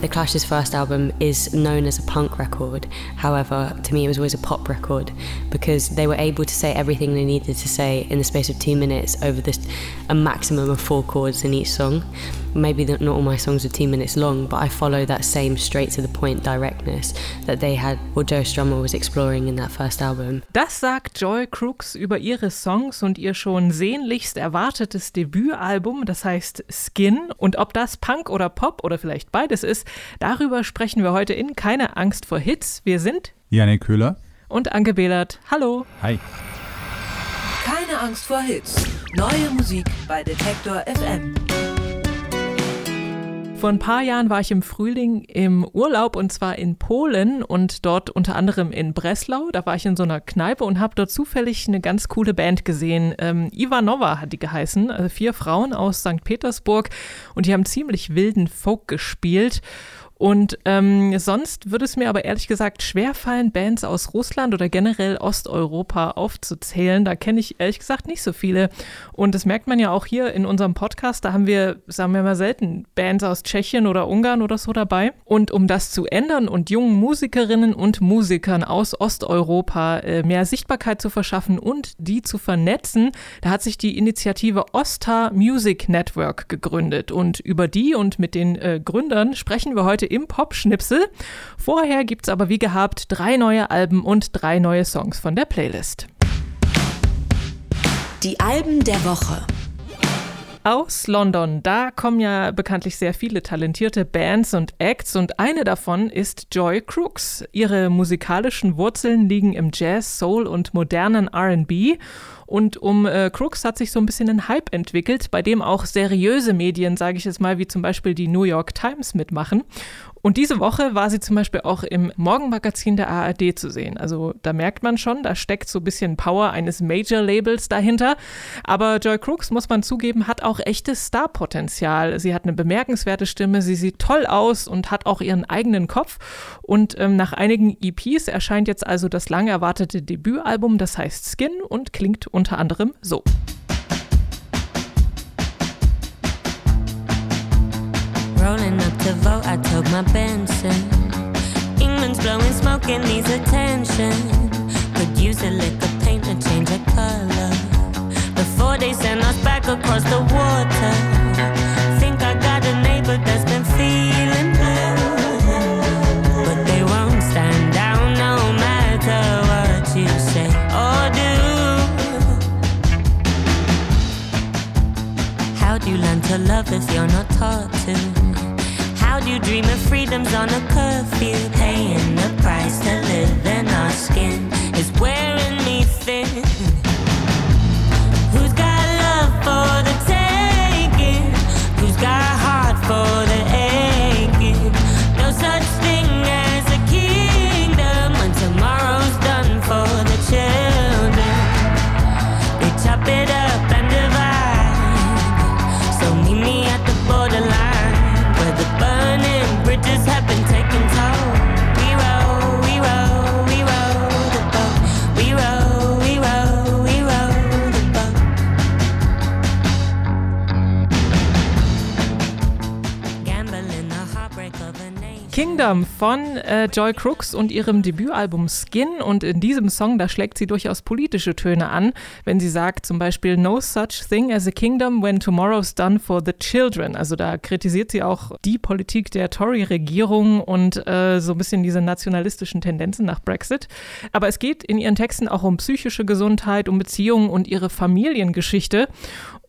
The Clash's first album is known as a punk record. However, to me, it was always a pop record because they were able to say everything they needed to say in the space of two minutes over this, a maximum of four chords in each song. Maybe not all my songs are two minutes long, but I follow that same straight to the point directness that they had, or Joe Strummer was exploring in that first album. Das sagt Joy Crooks über ihre Songs und ihr schon sehnlichst erwartetes Debütalbum, das heißt Skin. Und ob das Punk oder Pop oder vielleicht beides ist, darüber sprechen wir heute in Keine Angst vor Hits. Wir sind Janik Köhler und Anke Behlert. Hallo. Hi. Keine Angst vor Hits. Neue Musik bei Detektor FM. Vor ein paar Jahren war ich im Frühling im Urlaub und zwar in Polen und dort unter anderem in Breslau. Da war ich in so einer Kneipe und habe dort zufällig eine ganz coole Band gesehen. Ähm, Ivanova hat die geheißen, also vier Frauen aus St. Petersburg und die haben ziemlich wilden Folk gespielt. Und ähm, sonst würde es mir aber ehrlich gesagt schwerfallen, Bands aus Russland oder generell Osteuropa aufzuzählen. Da kenne ich ehrlich gesagt nicht so viele. Und das merkt man ja auch hier in unserem Podcast. Da haben wir, sagen wir mal, selten Bands aus Tschechien oder Ungarn oder so dabei. Und um das zu ändern und jungen Musikerinnen und Musikern aus Osteuropa äh, mehr Sichtbarkeit zu verschaffen und die zu vernetzen, da hat sich die Initiative Osta Music Network gegründet. Und über die und mit den äh, Gründern sprechen wir heute im Pop-Schnipsel. Vorher gibt es aber wie gehabt drei neue Alben und drei neue Songs von der Playlist. Die Alben der Woche. Aus London, da kommen ja bekanntlich sehr viele talentierte Bands und Acts und eine davon ist Joy Crooks. Ihre musikalischen Wurzeln liegen im Jazz, Soul und modernen RB und um äh, Crooks hat sich so ein bisschen ein Hype entwickelt, bei dem auch seriöse Medien, sage ich jetzt mal, wie zum Beispiel die New York Times mitmachen. Und diese Woche war sie zum Beispiel auch im Morgenmagazin der ARD zu sehen. Also da merkt man schon, da steckt so ein bisschen Power eines Major-Labels dahinter. Aber Joy Crooks, muss man zugeben, hat auch echtes Starpotenzial. Sie hat eine bemerkenswerte Stimme, sie sieht toll aus und hat auch ihren eigenen Kopf. Und ähm, nach einigen EPs erscheint jetzt also das lang erwartete Debütalbum, das heißt Skin und klingt unter anderem so. Rolling up to vote, I took my Benson. England's blowing smoke and needs attention. Could use a lick of paint to change the color. Before they send us back across the water. Think I got a neighbor that's been feeling blue. But they won't stand down no matter what you say or do. How do you learn to love if you're not taught to? You dream of freedoms on a curfew? Paying the price to live in our skin von äh, Joy Crooks und ihrem Debütalbum Skin. Und in diesem Song, da schlägt sie durchaus politische Töne an, wenn sie sagt zum Beispiel No such thing as a kingdom when tomorrow's done for the children. Also da kritisiert sie auch die Politik der Tory-Regierung und äh, so ein bisschen diese nationalistischen Tendenzen nach Brexit. Aber es geht in ihren Texten auch um psychische Gesundheit, um Beziehungen und ihre Familiengeschichte.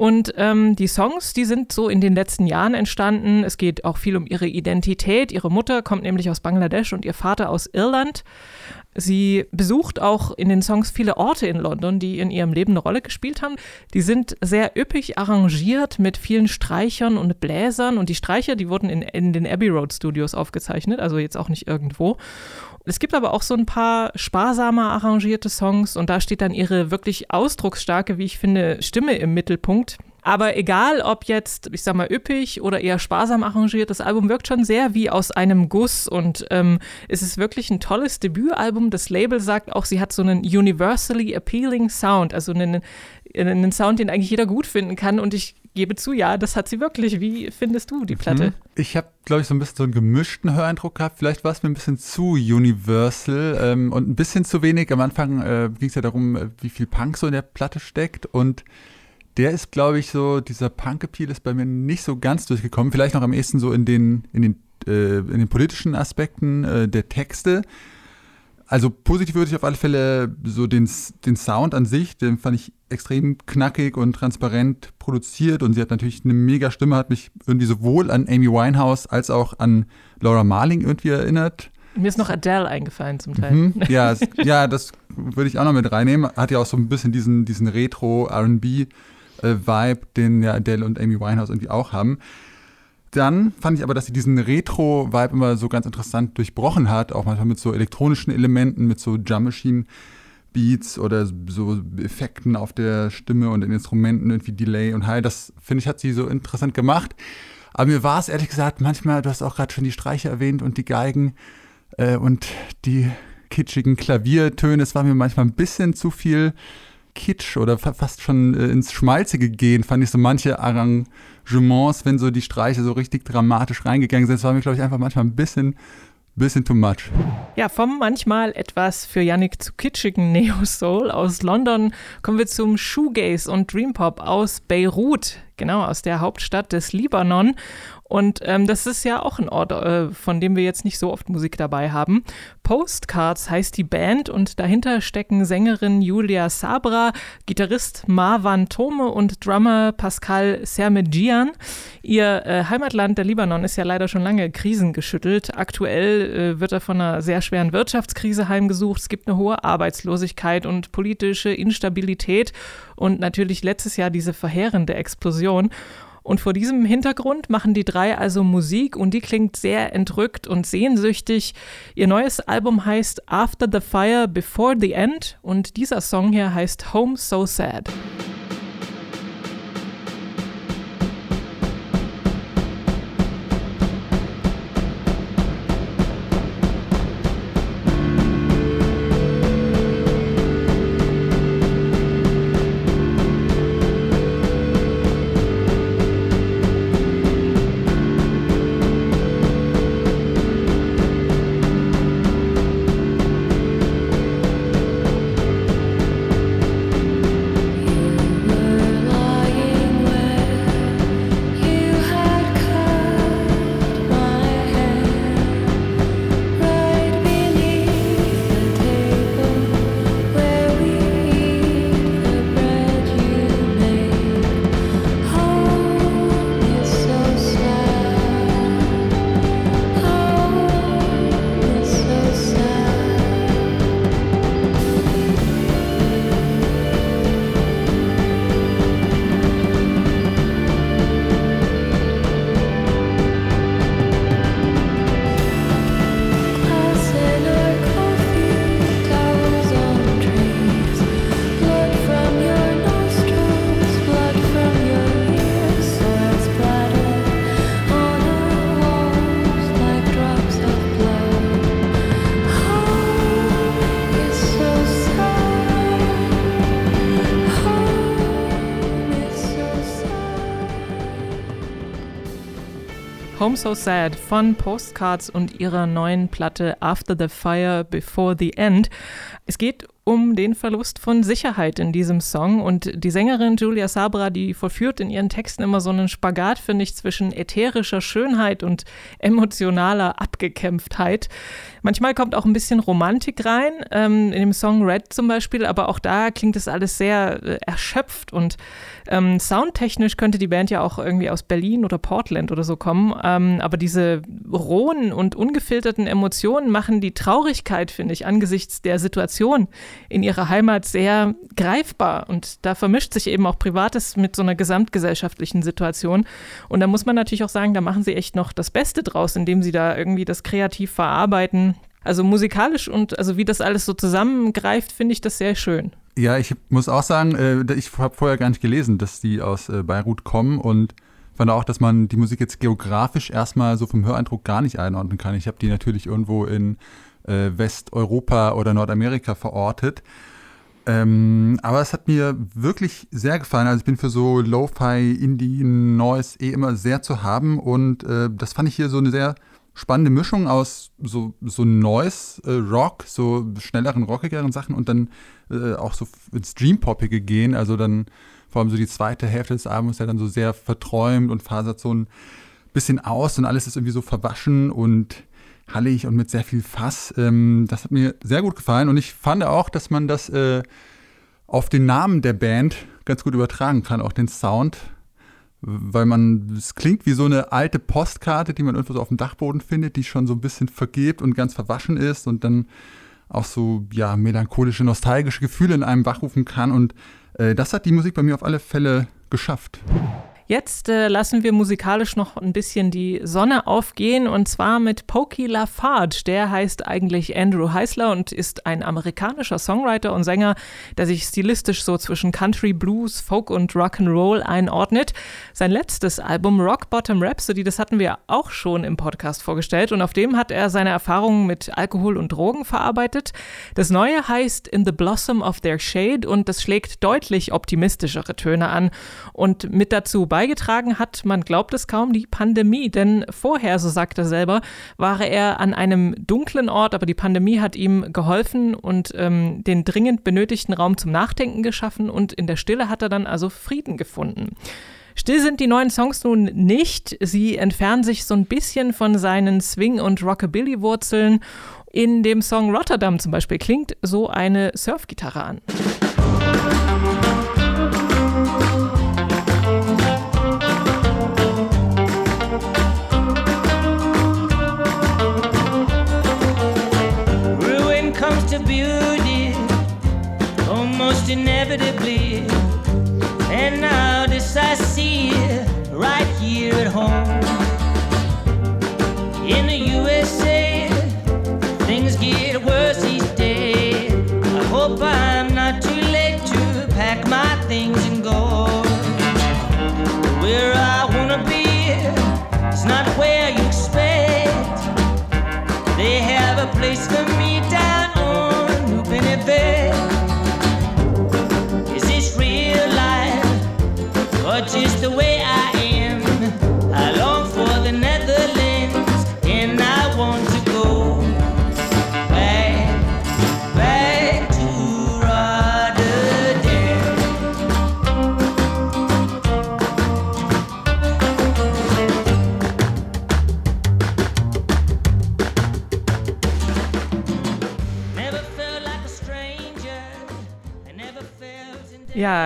Und ähm, die Songs, die sind so in den letzten Jahren entstanden. Es geht auch viel um ihre Identität. Ihre Mutter kommt nämlich aus Bangladesch und ihr Vater aus Irland. Sie besucht auch in den Songs viele Orte in London, die in ihrem Leben eine Rolle gespielt haben. Die sind sehr üppig arrangiert mit vielen Streichern und Bläsern. Und die Streicher, die wurden in, in den Abbey Road Studios aufgezeichnet, also jetzt auch nicht irgendwo. Es gibt aber auch so ein paar sparsamer arrangierte Songs und da steht dann ihre wirklich ausdrucksstarke, wie ich finde, Stimme im Mittelpunkt. Aber egal, ob jetzt, ich sag mal, üppig oder eher sparsam arrangiert, das Album wirkt schon sehr wie aus einem Guss und ähm, es ist wirklich ein tolles Debütalbum. Das Label sagt auch, sie hat so einen universally appealing Sound, also einen, einen Sound, den eigentlich jeder gut finden kann. Und ich gebe zu, ja, das hat sie wirklich. Wie findest du die Platte? Mhm. Ich habe, glaube ich, so ein bisschen so einen gemischten Höreindruck gehabt. Vielleicht war es mir ein bisschen zu universal ähm, und ein bisschen zu wenig. Am Anfang äh, ging es ja darum, äh, wie viel Punk so in der Platte steckt und der ist, glaube ich, so, dieser Punk-Appeal ist bei mir nicht so ganz durchgekommen. Vielleicht noch am ehesten so in den, in den, äh, in den politischen Aspekten äh, der Texte. Also positiv würde ich auf alle Fälle so den, den Sound an sich, den fand ich extrem knackig und transparent produziert und sie hat natürlich eine mega Stimme, hat mich irgendwie sowohl an Amy Winehouse als auch an Laura Marling irgendwie erinnert. Mir ist noch Adele eingefallen zum Teil. Mhm, ja, ja, das würde ich auch noch mit reinnehmen. Hat ja auch so ein bisschen diesen, diesen Retro-RB-Vibe, äh, den ja Adele und Amy Winehouse irgendwie auch haben. Dann fand ich aber, dass sie diesen Retro-Vibe immer so ganz interessant durchbrochen hat, auch manchmal mit so elektronischen Elementen, mit so Drum Machine Beats oder so Effekten auf der Stimme und den Instrumenten, irgendwie Delay und High. Das finde ich, hat sie so interessant gemacht. Aber mir war es ehrlich gesagt manchmal, du hast auch gerade schon die Streicher erwähnt und die Geigen äh, und die kitschigen Klaviertöne. Es war mir manchmal ein bisschen zu viel Kitsch oder fast schon äh, ins Schmalzige gehen, fand ich so manche Arrangements, wenn so die Streiche so richtig dramatisch reingegangen sind. Das war mir, glaube ich, einfach manchmal ein bisschen bisschen too much. Ja, vom manchmal etwas für Yannick zu kitschigen Neo Soul aus London kommen wir zum Shoegaze und Dreampop aus Beirut, genau aus der Hauptstadt des Libanon. Und ähm, das ist ja auch ein Ort, äh, von dem wir jetzt nicht so oft Musik dabei haben. Postcards heißt die Band und dahinter stecken Sängerin Julia Sabra, Gitarrist Marwan Tome und Drummer Pascal Sermedjian. Ihr äh, Heimatland, der Libanon, ist ja leider schon lange krisengeschüttelt. Aktuell äh, wird er von einer sehr schweren Wirtschaftskrise heimgesucht. Es gibt eine hohe Arbeitslosigkeit und politische Instabilität und natürlich letztes Jahr diese verheerende Explosion. Und vor diesem Hintergrund machen die drei also Musik und die klingt sehr entrückt und sehnsüchtig. Ihr neues Album heißt After the Fire, Before the End und dieser Song hier heißt Home So Sad. Home So Sad von Postcards und ihrer neuen Platte After the Fire, Before the End. Es geht um den Verlust von Sicherheit in diesem Song. Und die Sängerin Julia Sabra, die vollführt in ihren Texten immer so einen Spagat, finde ich, zwischen ätherischer Schönheit und emotionaler Abgekämpftheit. Manchmal kommt auch ein bisschen Romantik rein, ähm, in dem Song Red zum Beispiel, aber auch da klingt es alles sehr äh, erschöpft und ähm, soundtechnisch könnte die Band ja auch irgendwie aus Berlin oder Portland oder so kommen. Ähm, aber diese rohen und ungefilterten Emotionen machen die Traurigkeit, finde ich, angesichts der Situation, in ihrer Heimat sehr greifbar. Und da vermischt sich eben auch Privates mit so einer gesamtgesellschaftlichen Situation. Und da muss man natürlich auch sagen, da machen sie echt noch das Beste draus, indem sie da irgendwie das kreativ verarbeiten. Also musikalisch und also wie das alles so zusammengreift, finde ich das sehr schön. Ja, ich muss auch sagen, äh, ich habe vorher gar nicht gelesen, dass die aus äh, Beirut kommen und fand auch, dass man die Musik jetzt geografisch erstmal so vom Höreindruck gar nicht einordnen kann. Ich habe die natürlich irgendwo in äh, Westeuropa oder Nordamerika verortet. Ähm, aber es hat mir wirklich sehr gefallen. Also ich bin für so Lo-Fi, Indie, Noise eh immer sehr zu haben und äh, das fand ich hier so eine sehr spannende Mischung aus so, so Noise, äh, Rock, so schnelleren, rockigeren Sachen und dann äh, auch so ins Dream-Poppige gehen. Also dann vor allem so die zweite Hälfte des Albums ja dann so sehr verträumt und fasert so ein bisschen aus und alles ist irgendwie so verwaschen und hallig und mit sehr viel Fass. Ähm, das hat mir sehr gut gefallen und ich fand auch, dass man das äh, auf den Namen der Band ganz gut übertragen kann, auch den Sound, weil man, es klingt wie so eine alte Postkarte, die man irgendwo so auf dem Dachboden findet, die schon so ein bisschen vergebt und ganz verwaschen ist und dann auch so, ja, melancholische, nostalgische Gefühle in einem wachrufen kann und äh, das hat die Musik bei mir auf alle Fälle geschafft. Jetzt äh, lassen wir musikalisch noch ein bisschen die Sonne aufgehen und zwar mit Pokey Lafarge. Der heißt eigentlich Andrew Heisler und ist ein amerikanischer Songwriter und Sänger, der sich stilistisch so zwischen Country, Blues, Folk und Rock'n'Roll einordnet. Sein letztes Album Rock Bottom Rhapsody, das hatten wir auch schon im Podcast vorgestellt und auf dem hat er seine Erfahrungen mit Alkohol und Drogen verarbeitet. Das neue heißt In the Blossom of Their Shade und das schlägt deutlich optimistischere Töne an und mit dazu bei beigetragen hat, man glaubt es kaum, die Pandemie. Denn vorher, so sagt er selber, war er an einem dunklen Ort, aber die Pandemie hat ihm geholfen und ähm, den dringend benötigten Raum zum Nachdenken geschaffen und in der Stille hat er dann also Frieden gefunden. Still sind die neuen Songs nun nicht. Sie entfernen sich so ein bisschen von seinen Swing- und Rockabilly-Wurzeln. In dem Song Rotterdam zum Beispiel klingt so eine Surfgitarre an. Just the way I am. I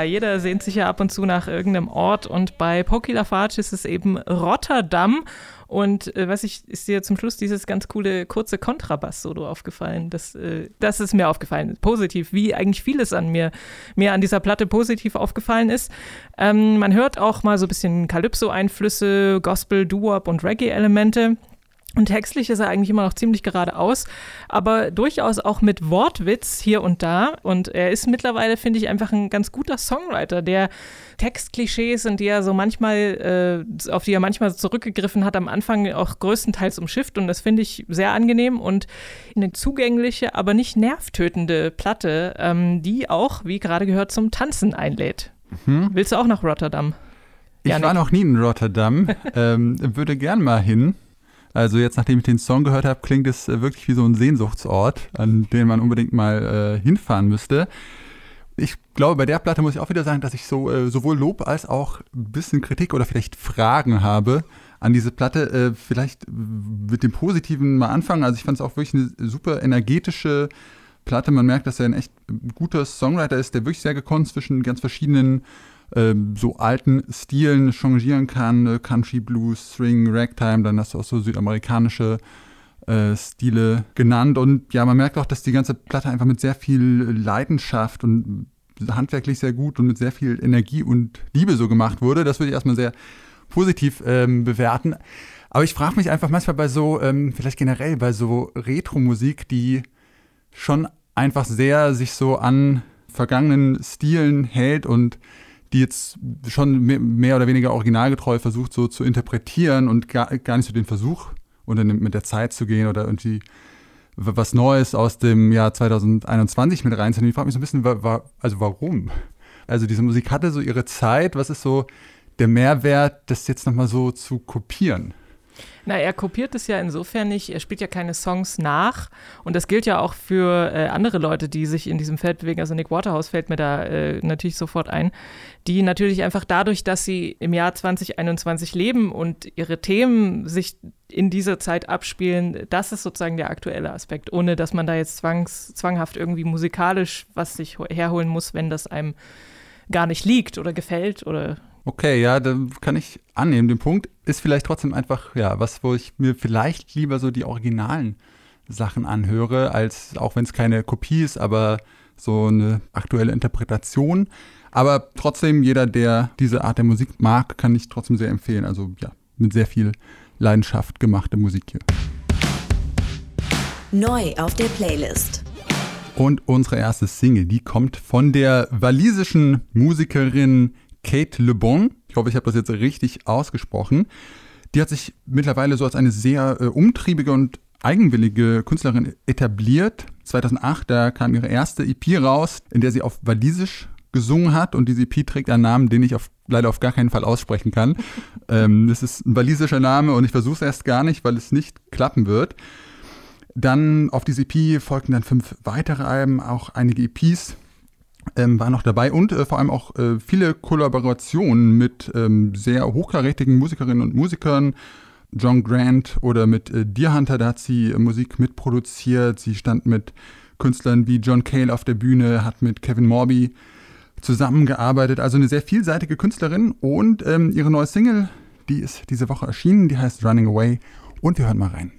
Jeder sehnt sich ja ab und zu nach irgendeinem Ort und bei Poki Lafarge ist es eben Rotterdam. Und äh, was ich, ist dir zum Schluss dieses ganz coole kurze Kontrabass-Solo aufgefallen. Das, äh, das ist mir aufgefallen. Positiv, wie eigentlich vieles an mir, mir an dieser Platte positiv aufgefallen ist. Ähm, man hört auch mal so ein bisschen Calypso-Einflüsse, Gospel, Doo-Wop und Reggae-Elemente. Und textlich ist er eigentlich immer noch ziemlich geradeaus, aber durchaus auch mit Wortwitz hier und da. Und er ist mittlerweile, finde ich, einfach ein ganz guter Songwriter, der Textklischees, in die er so manchmal, äh, auf die er manchmal zurückgegriffen hat, am Anfang auch größtenteils umschifft. Und das finde ich sehr angenehm und eine zugängliche, aber nicht nervtötende Platte, ähm, die auch, wie gerade gehört, zum Tanzen einlädt. Mhm. Willst du auch nach Rotterdam? Ich Janik? war noch nie in Rotterdam, ähm, würde gern mal hin. Also jetzt, nachdem ich den Song gehört habe, klingt es äh, wirklich wie so ein Sehnsuchtsort, an den man unbedingt mal äh, hinfahren müsste. Ich glaube, bei der Platte muss ich auch wieder sagen, dass ich so äh, sowohl Lob als auch ein bisschen Kritik oder vielleicht Fragen habe an diese Platte. Äh, vielleicht mit dem Positiven mal anfangen. Also ich fand es auch wirklich eine super energetische Platte. Man merkt, dass er ein echt guter Songwriter ist, der wirklich sehr gekonnt zwischen ganz verschiedenen ähm, so alten Stilen changieren kann, äh, Country Blues, Swing, Ragtime, dann hast du auch so südamerikanische äh, Stile genannt und ja, man merkt auch, dass die ganze Platte einfach mit sehr viel Leidenschaft und handwerklich sehr gut und mit sehr viel Energie und Liebe so gemacht wurde. Das würde ich erstmal sehr positiv ähm, bewerten. Aber ich frage mich einfach manchmal bei so, ähm, vielleicht generell bei so Retro-Musik, die schon einfach sehr sich so an vergangenen Stilen hält und die jetzt schon mehr oder weniger originalgetreu versucht, so zu interpretieren und gar, gar nicht so den Versuch unternimmt, mit der Zeit zu gehen oder irgendwie was Neues aus dem Jahr 2021 mit reinzunehmen. Ich frage mich so ein bisschen, wa wa also warum? Also diese Musik hatte so ihre Zeit. Was ist so der Mehrwert, das jetzt nochmal so zu kopieren? Na, er kopiert es ja insofern nicht, er spielt ja keine Songs nach. Und das gilt ja auch für äh, andere Leute, die sich in diesem Feld bewegen. Also Nick Waterhouse fällt mir da äh, natürlich sofort ein, die natürlich einfach dadurch, dass sie im Jahr 2021 leben und ihre Themen sich in dieser Zeit abspielen, das ist sozusagen der aktuelle Aspekt, ohne dass man da jetzt zwangs, zwanghaft irgendwie musikalisch was sich herholen muss, wenn das einem gar nicht liegt oder gefällt oder Okay, ja, da kann ich annehmen. Den Punkt ist vielleicht trotzdem einfach, ja, was, wo ich mir vielleicht lieber so die originalen Sachen anhöre, als auch wenn es keine Kopie ist, aber so eine aktuelle Interpretation. Aber trotzdem, jeder, der diese Art der Musik mag, kann ich trotzdem sehr empfehlen. Also ja, mit sehr viel Leidenschaft gemachte Musik hier. Neu auf der Playlist. Und unsere erste Single, die kommt von der walisischen Musikerin Kate Le Bon. Ich hoffe, ich habe das jetzt richtig ausgesprochen. Die hat sich mittlerweile so als eine sehr äh, umtriebige und eigenwillige Künstlerin etabliert. 2008, da kam ihre erste EP raus, in der sie auf Walisisch gesungen hat und diese EP trägt einen Namen, den ich auf, leider auf gar keinen Fall aussprechen kann. ähm, das ist ein walisischer Name und ich versuche es erst gar nicht, weil es nicht klappen wird. Dann auf diese EP folgten dann fünf weitere Alben, auch einige EPs ähm, war noch dabei und äh, vor allem auch äh, viele Kollaborationen mit ähm, sehr hochkarätigen Musikerinnen und Musikern. John Grant oder mit äh, Deer Hunter, da hat sie äh, Musik mitproduziert. Sie stand mit Künstlern wie John Cale auf der Bühne, hat mit Kevin Morby zusammengearbeitet. Also eine sehr vielseitige Künstlerin und ähm, ihre neue Single, die ist diese Woche erschienen, die heißt Running Away und wir hören mal rein.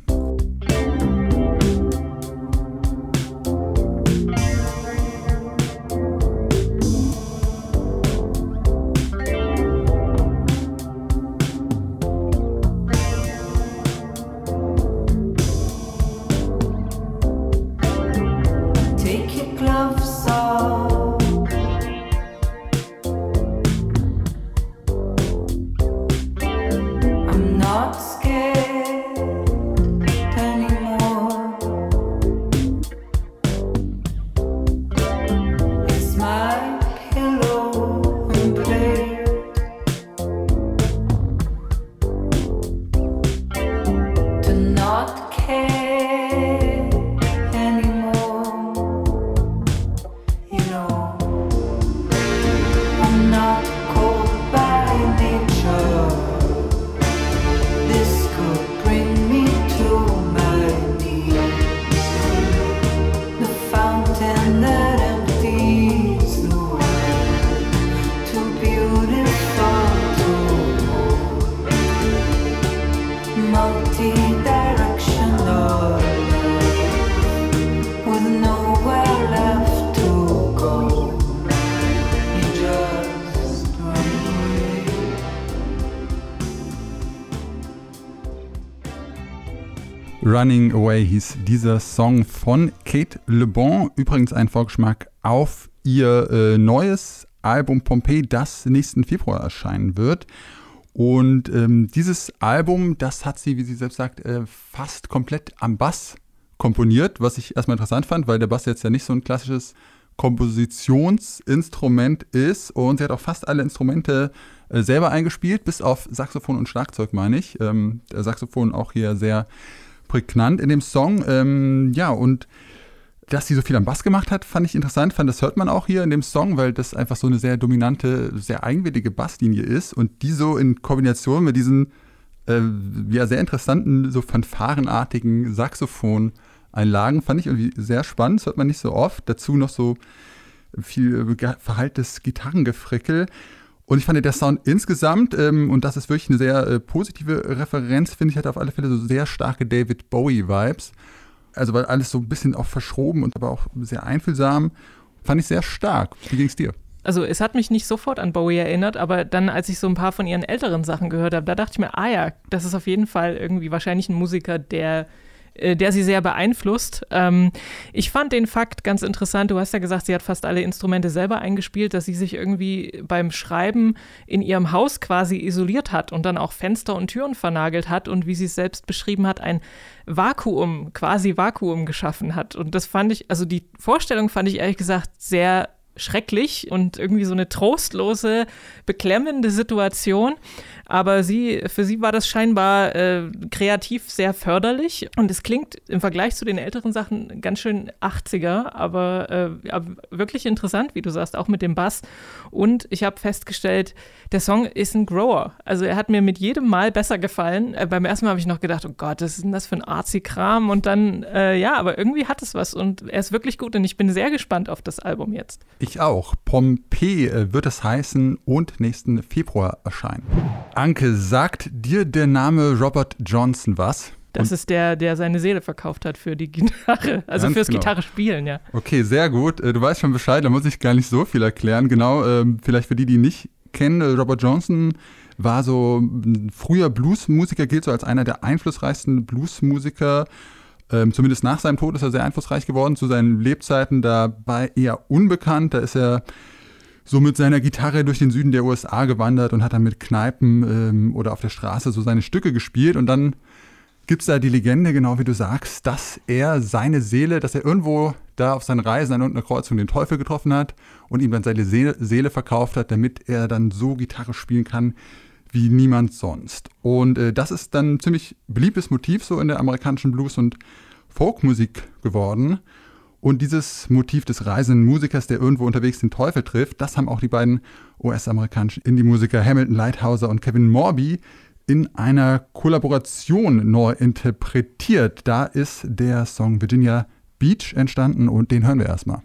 Running Away hieß dieser Song von Kate Le Bon. Übrigens ein Vorgeschmack auf ihr äh, neues Album Pompeii, das nächsten Februar erscheinen wird. Und ähm, dieses Album, das hat sie, wie sie selbst sagt, äh, fast komplett am Bass komponiert, was ich erstmal interessant fand, weil der Bass jetzt ja nicht so ein klassisches Kompositionsinstrument ist. Und sie hat auch fast alle Instrumente äh, selber eingespielt, bis auf Saxophon und Schlagzeug, meine ich. Ähm, der Saxophon auch hier sehr prägnant in dem Song. Ähm, ja, und dass sie so viel am Bass gemacht hat, fand ich interessant. Fand, das hört man auch hier in dem Song, weil das einfach so eine sehr dominante, sehr eigenwillige Basslinie ist. Und die so in Kombination mit diesen äh, ja, sehr interessanten, so fanfarenartigen Saxophon-Einlagen fand ich irgendwie sehr spannend. Das hört man nicht so oft. Dazu noch so viel verhaltes Gitarrengefrickel. Und ich fand der Sound insgesamt, ähm, und das ist wirklich eine sehr äh, positive Referenz, finde ich, hat auf alle Fälle so sehr starke David Bowie-Vibes. Also weil alles so ein bisschen auch verschroben und aber auch sehr einfühlsam. Fand ich sehr stark. Wie ging es dir? Also es hat mich nicht sofort an Bowie erinnert, aber dann, als ich so ein paar von ihren älteren Sachen gehört habe, da dachte ich mir, ah ja, das ist auf jeden Fall irgendwie wahrscheinlich ein Musiker, der der sie sehr beeinflusst. Ähm, ich fand den Fakt ganz interessant. Du hast ja gesagt, sie hat fast alle Instrumente selber eingespielt, dass sie sich irgendwie beim Schreiben in ihrem Haus quasi isoliert hat und dann auch Fenster und Türen vernagelt hat und wie sie es selbst beschrieben hat, ein Vakuum, quasi Vakuum geschaffen hat. Und das fand ich, also die Vorstellung fand ich ehrlich gesagt sehr schrecklich und irgendwie so eine trostlose, beklemmende Situation. Aber sie, für sie war das scheinbar äh, kreativ sehr förderlich. Und es klingt im Vergleich zu den älteren Sachen ganz schön 80er, aber äh, wirklich interessant, wie du sagst, auch mit dem Bass. Und ich habe festgestellt, der Song ist ein Grower. Also er hat mir mit jedem Mal besser gefallen. Äh, beim ersten Mal habe ich noch gedacht, oh Gott, was ist denn das für ein artsy-Kram? Und dann, äh, ja, aber irgendwie hat es was und er ist wirklich gut und ich bin sehr gespannt auf das Album jetzt. Ich auch. Pompeii äh, wird es heißen und nächsten Februar erscheinen. Anke, sagt dir der Name Robert Johnson was? Das und ist der, der seine Seele verkauft hat für die Gitarre, also fürs genau. Gitarre spielen, ja. Okay, sehr gut. Äh, du weißt schon Bescheid, da muss ich gar nicht so viel erklären. Genau, ähm, vielleicht für die, die nicht kennen, äh, Robert Johnson war so ein früher Bluesmusiker, gilt so als einer der einflussreichsten Bluesmusiker. Ähm, zumindest nach seinem Tod ist er sehr einflussreich geworden. Zu seinen Lebzeiten dabei eher unbekannt. Da ist er so mit seiner Gitarre durch den Süden der USA gewandert und hat dann mit Kneipen ähm, oder auf der Straße so seine Stücke gespielt. Und dann gibt es da die Legende, genau wie du sagst, dass er seine Seele, dass er irgendwo da auf seinen Reisen an irgendeiner Kreuzung den Teufel getroffen hat und ihm dann seine Seele, verkauft hat, damit er dann so Gitarre spielen kann wie niemand sonst. Und äh, das ist dann ein ziemlich beliebtes Motiv so in der amerikanischen Blues- und Folkmusik geworden. Und dieses Motiv des reisenden Musikers, der irgendwo unterwegs den Teufel trifft, das haben auch die beiden US-amerikanischen Indie-Musiker Hamilton Lighthouser und Kevin Morby in einer Kollaboration neu interpretiert. Da ist der Song Virginia Beach entstanden und den hören wir erstmal.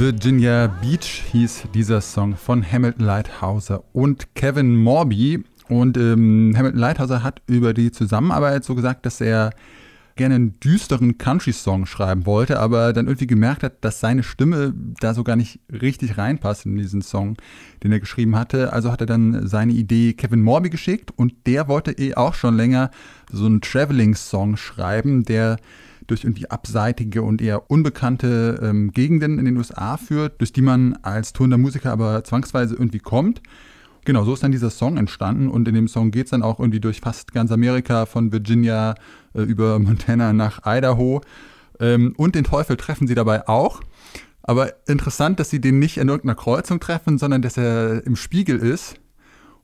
Virginia Beach hieß dieser Song von Hamilton Lighthouser und Kevin Morby. Und ähm, Hamilton Lighthouser hat über die Zusammenarbeit so gesagt, dass er gerne einen düsteren Country-Song schreiben wollte, aber dann irgendwie gemerkt hat, dass seine Stimme da so gar nicht richtig reinpasst in diesen Song, den er geschrieben hatte. Also hat er dann seine Idee Kevin Morby geschickt und der wollte eh auch schon länger so einen Traveling-Song schreiben, der durch irgendwie abseitige und eher unbekannte ähm, Gegenden in den USA führt, durch die man als tourender Musiker aber zwangsweise irgendwie kommt. Genau, so ist dann dieser Song entstanden und in dem Song geht es dann auch irgendwie durch fast ganz Amerika, von Virginia äh, über Montana nach Idaho. Ähm, und den Teufel treffen sie dabei auch. Aber interessant, dass sie den nicht an irgendeiner Kreuzung treffen, sondern dass er im Spiegel ist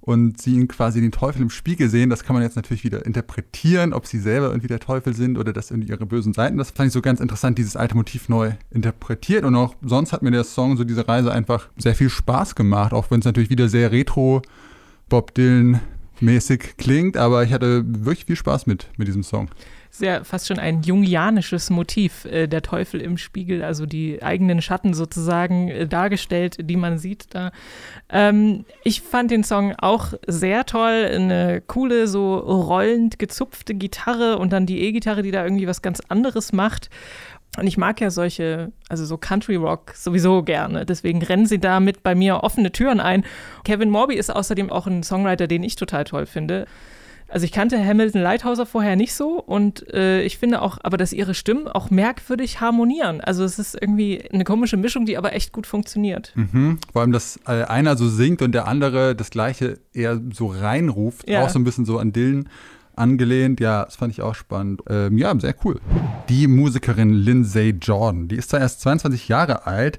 und sie ihn quasi den Teufel im Spiegel sehen. Das kann man jetzt natürlich wieder interpretieren, ob sie selber irgendwie der Teufel sind oder das irgendwie ihre bösen Seiten. Das fand ich so ganz interessant, dieses alte Motiv neu interpretiert. Und auch sonst hat mir der Song, so diese Reise einfach sehr viel Spaß gemacht, auch wenn es natürlich wieder sehr retro Bob Dylan mäßig klingt, aber ich hatte wirklich viel Spaß mit, mit diesem Song sehr fast schon ein jungianisches Motiv, äh, der Teufel im Spiegel, also die eigenen Schatten sozusagen äh, dargestellt, die man sieht da. Ähm, ich fand den Song auch sehr toll, eine coole, so rollend gezupfte Gitarre und dann die E-Gitarre, die da irgendwie was ganz anderes macht. Und ich mag ja solche, also so Country Rock sowieso gerne. Deswegen rennen sie da mit bei mir offene Türen ein. Kevin Morby ist außerdem auch ein Songwriter, den ich total toll finde. Also ich kannte Hamilton Lighthouser vorher nicht so und äh, ich finde auch, aber dass ihre Stimmen auch merkwürdig harmonieren. Also es ist irgendwie eine komische Mischung, die aber echt gut funktioniert. Mhm. Vor allem, dass äh, einer so singt und der andere das gleiche eher so reinruft, Ja. auch so ein bisschen so an Dylan angelehnt. Ja, das fand ich auch spannend. Ähm, ja, sehr cool. Die Musikerin Lindsay Jordan, die ist zwar erst 22 Jahre alt,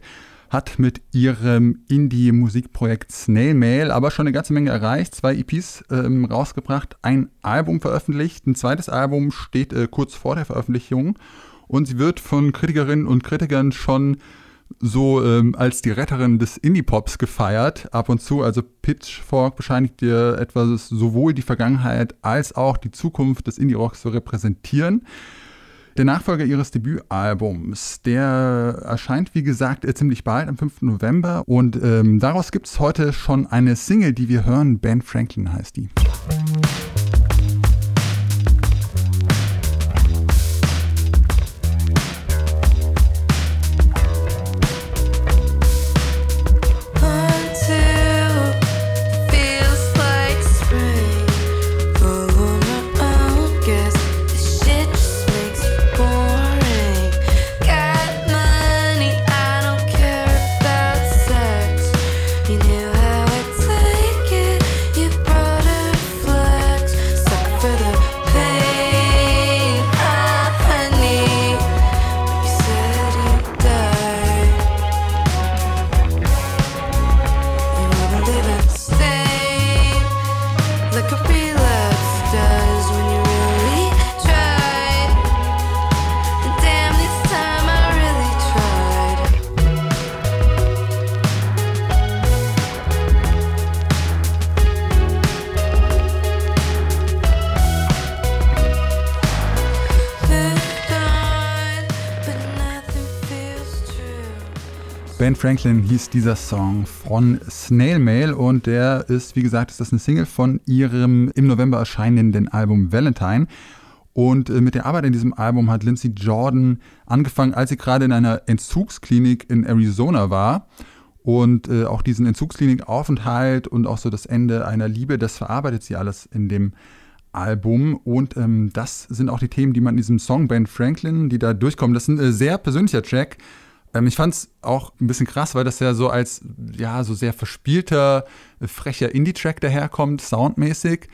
hat mit ihrem Indie-Musikprojekt Snail Mail aber schon eine ganze Menge erreicht. Zwei EPs ähm, rausgebracht, ein Album veröffentlicht, ein zweites Album steht äh, kurz vor der Veröffentlichung und sie wird von Kritikerinnen und Kritikern schon so ähm, als die Retterin des Indie-Pops gefeiert, ab und zu. Also Pitchfork bescheinigt ihr etwas, sowohl die Vergangenheit als auch die Zukunft des Indie-Rocks zu repräsentieren. Der Nachfolger ihres Debütalbums, der erscheint, wie gesagt, äh, ziemlich bald, am 5. November. Und ähm, daraus gibt es heute schon eine Single, die wir hören. Ben Franklin heißt die. Franklin hieß dieser Song von Snail Mail und der ist, wie gesagt, ist das eine Single von ihrem im November erscheinenden Album Valentine. Und äh, mit der Arbeit in diesem Album hat Lindsay Jordan angefangen, als sie gerade in einer Entzugsklinik in Arizona war. Und äh, auch diesen Entzugsklinikaufenthalt und auch so das Ende einer Liebe, das verarbeitet sie alles in dem Album. Und ähm, das sind auch die Themen, die man in diesem Song Ben Franklin, die da durchkommen. Das ist ein äh, sehr persönlicher Track. Ähm, ich fand es auch ein bisschen krass, weil das ja so als, ja, so sehr verspielter, äh, frecher Indie-Track daherkommt, soundmäßig.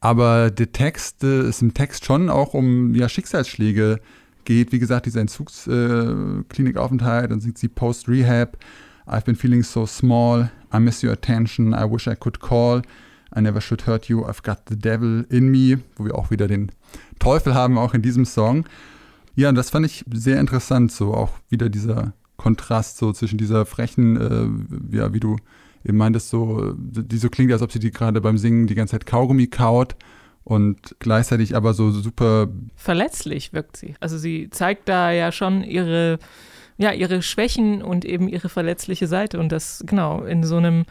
Aber der Text äh, ist im Text schon auch um ja, Schicksalsschläge geht. Wie gesagt, dieser Entzugsklinikaufenthalt, dann singt sie Post-Rehab. I've been feeling so small. I miss your attention. I wish I could call. I never should hurt you. I've got the devil in me. Wo wir auch wieder den Teufel haben, auch in diesem Song. Ja, das fand ich sehr interessant, so auch wieder dieser Kontrast so zwischen dieser frechen, äh, ja, wie du eben meintest, so, die so klingt, als ob sie die gerade beim Singen die ganze Zeit Kaugummi kaut und gleichzeitig aber so super, Verletzlich wirkt sie. Also sie zeigt da ja schon ihre, ja, ihre Schwächen und eben ihre verletzliche Seite. Und das, genau, in so einem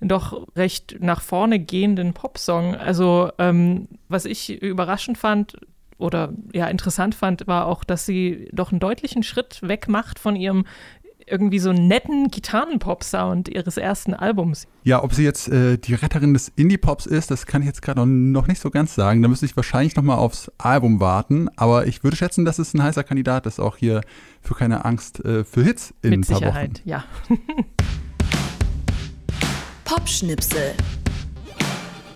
doch recht nach vorne gehenden Popsong. Also, ähm, was ich überraschend fand oder ja interessant fand, war auch, dass sie doch einen deutlichen Schritt weg macht von ihrem irgendwie so netten Gitarrenpop-Sound ihres ersten Albums. ja, ob sie jetzt äh, die Retterin des Indie-Pops ist, das kann ich jetzt gerade noch nicht so ganz sagen. Da müsste ich wahrscheinlich noch mal aufs Album warten, aber ich würde schätzen, dass es ein heißer Kandidat ist, auch hier für keine Angst äh, für Hits in Mit ein paar Sicherheit, Wochen. ja. Popschnipsel.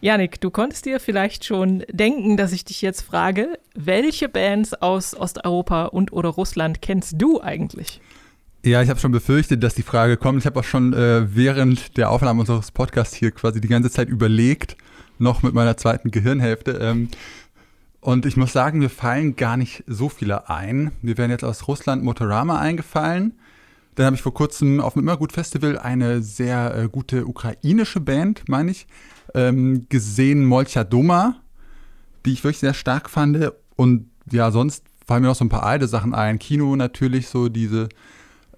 Janik, du konntest dir vielleicht schon denken, dass ich dich jetzt frage, welche Bands aus Osteuropa und oder Russland kennst du eigentlich? Ja, ich habe schon befürchtet, dass die Frage kommt. Ich habe auch schon äh, während der Aufnahme unseres Podcasts hier quasi die ganze Zeit überlegt, noch mit meiner zweiten Gehirnhälfte. Ähm, und ich muss sagen, mir fallen gar nicht so viele ein. Mir wären jetzt aus Russland Motorama eingefallen. Dann habe ich vor kurzem auf dem Immergut Festival eine sehr äh, gute ukrainische Band, meine ich, ähm, gesehen, Molcha Doma, die ich wirklich sehr stark fand. Und ja, sonst fallen mir noch so ein paar alte Sachen ein. Kino natürlich, so diese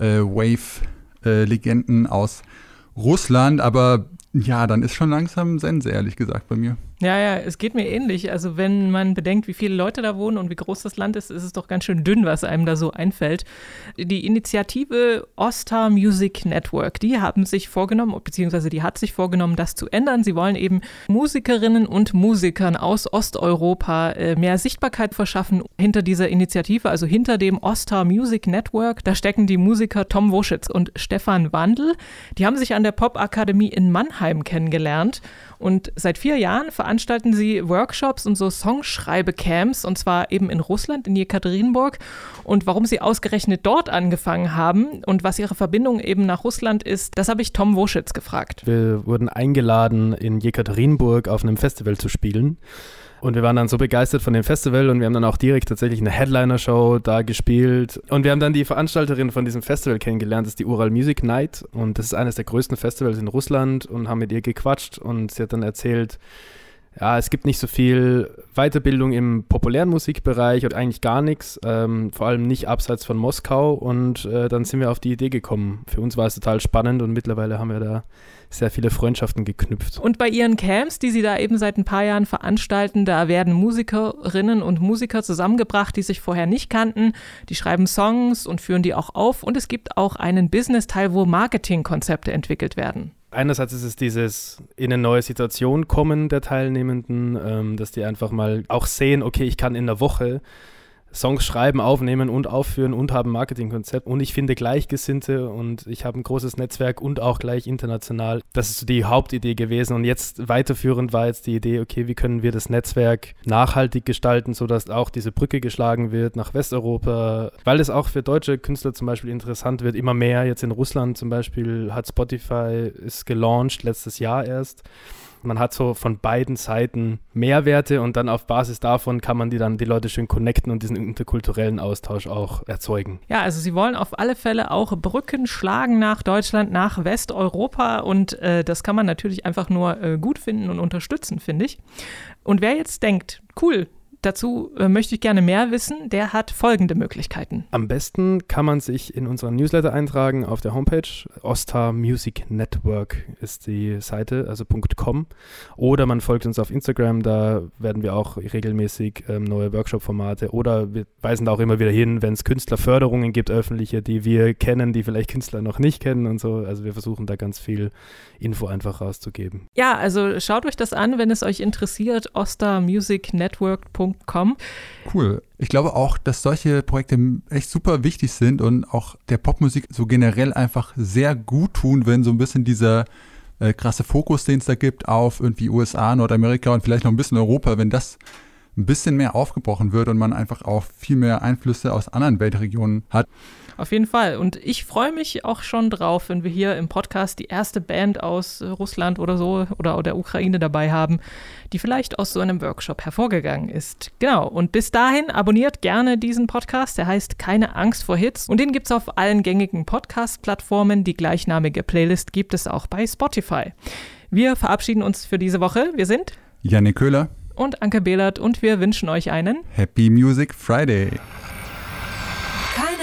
äh, Wave-Legenden aus Russland, aber ja, dann ist schon langsam Sense, ehrlich gesagt, bei mir. Ja, ja, es geht mir ähnlich. Also wenn man bedenkt, wie viele Leute da wohnen und wie groß das Land ist, ist es doch ganz schön dünn, was einem da so einfällt. Die Initiative Ostar Music Network, die haben sich vorgenommen, beziehungsweise die hat sich vorgenommen, das zu ändern. Sie wollen eben Musikerinnen und Musikern aus Osteuropa äh, mehr Sichtbarkeit verschaffen hinter dieser Initiative, also hinter dem Ostar Music Network. Da stecken die Musiker Tom Woschitz und Stefan Wandel. Die haben sich an der Popakademie in Mannheim kennengelernt und seit vier Jahren veranstalten sie Workshops und so Songschreibecamps und zwar eben in Russland, in Jekaterinburg. Und warum sie ausgerechnet dort angefangen haben und was ihre Verbindung eben nach Russland ist, das habe ich Tom Woschitz gefragt. Wir wurden eingeladen, in Jekaterinburg auf einem Festival zu spielen. Und wir waren dann so begeistert von dem Festival und wir haben dann auch direkt tatsächlich eine Headliner-Show da gespielt. Und wir haben dann die Veranstalterin von diesem Festival kennengelernt, das ist die Ural Music Night. Und das ist eines der größten Festivals in Russland und haben mit ihr gequatscht und sie hat dann erzählt, ja, es gibt nicht so viel Weiterbildung im populären Musikbereich und eigentlich gar nichts, ähm, vor allem nicht abseits von Moskau. Und äh, dann sind wir auf die Idee gekommen. Für uns war es total spannend und mittlerweile haben wir da sehr viele Freundschaften geknüpft. Und bei ihren Camps, die sie da eben seit ein paar Jahren veranstalten, da werden Musikerinnen und Musiker zusammengebracht, die sich vorher nicht kannten. Die schreiben Songs und führen die auch auf. Und es gibt auch einen Business-Teil, wo Marketingkonzepte entwickelt werden. Einerseits ist es dieses in eine neue Situation kommen der Teilnehmenden, ähm, dass die einfach mal auch sehen, okay, ich kann in der Woche Songs schreiben, aufnehmen und aufführen und haben Marketingkonzept. Und ich finde Gleichgesinnte und ich habe ein großes Netzwerk und auch gleich international. Das ist so die Hauptidee gewesen. Und jetzt weiterführend war jetzt die Idee, okay, wie können wir das Netzwerk nachhaltig gestalten, sodass auch diese Brücke geschlagen wird nach Westeuropa, weil es auch für deutsche Künstler zum Beispiel interessant wird. Immer mehr jetzt in Russland zum Beispiel hat Spotify ist gelauncht letztes Jahr erst. Man hat so von beiden Seiten Mehrwerte und dann auf Basis davon kann man die dann die Leute schön connecten und diesen interkulturellen Austausch auch erzeugen. Ja, also sie wollen auf alle Fälle auch Brücken schlagen nach Deutschland, nach Westeuropa und äh, das kann man natürlich einfach nur äh, gut finden und unterstützen, finde ich. Und wer jetzt denkt, cool, Dazu äh, möchte ich gerne mehr wissen. Der hat folgende Möglichkeiten. Am besten kann man sich in unseren Newsletter eintragen auf der Homepage. Ostar Music Network ist die Seite, also .com. Oder man folgt uns auf Instagram, da werden wir auch regelmäßig ähm, neue Workshop-Formate. Oder wir weisen da auch immer wieder hin, wenn es Künstlerförderungen gibt, öffentliche, die wir kennen, die vielleicht Künstler noch nicht kennen und so. Also wir versuchen da ganz viel Info einfach rauszugeben. Ja, also schaut euch das an, wenn es euch interessiert. ostarmusicnetwork.com www.popmusik.com. Cool. Ich glaube auch, dass solche Projekte echt super wichtig sind und auch der Popmusik so generell einfach sehr gut tun, wenn so ein bisschen dieser äh, krasse Fokus, den es da gibt, auf irgendwie USA, Nordamerika und vielleicht noch ein bisschen Europa, wenn das ein bisschen mehr aufgebrochen wird und man einfach auch viel mehr Einflüsse aus anderen Weltregionen hat. Auf jeden Fall. Und ich freue mich auch schon drauf, wenn wir hier im Podcast die erste Band aus Russland oder so oder der Ukraine dabei haben, die vielleicht aus so einem Workshop hervorgegangen ist. Genau. Und bis dahin abonniert gerne diesen Podcast. Der heißt Keine Angst vor Hits. Und den gibt es auf allen gängigen Podcast-Plattformen. Die gleichnamige Playlist gibt es auch bei Spotify. Wir verabschieden uns für diese Woche. Wir sind Janne Köhler und Anke Behlert und wir wünschen euch einen Happy Music Friday.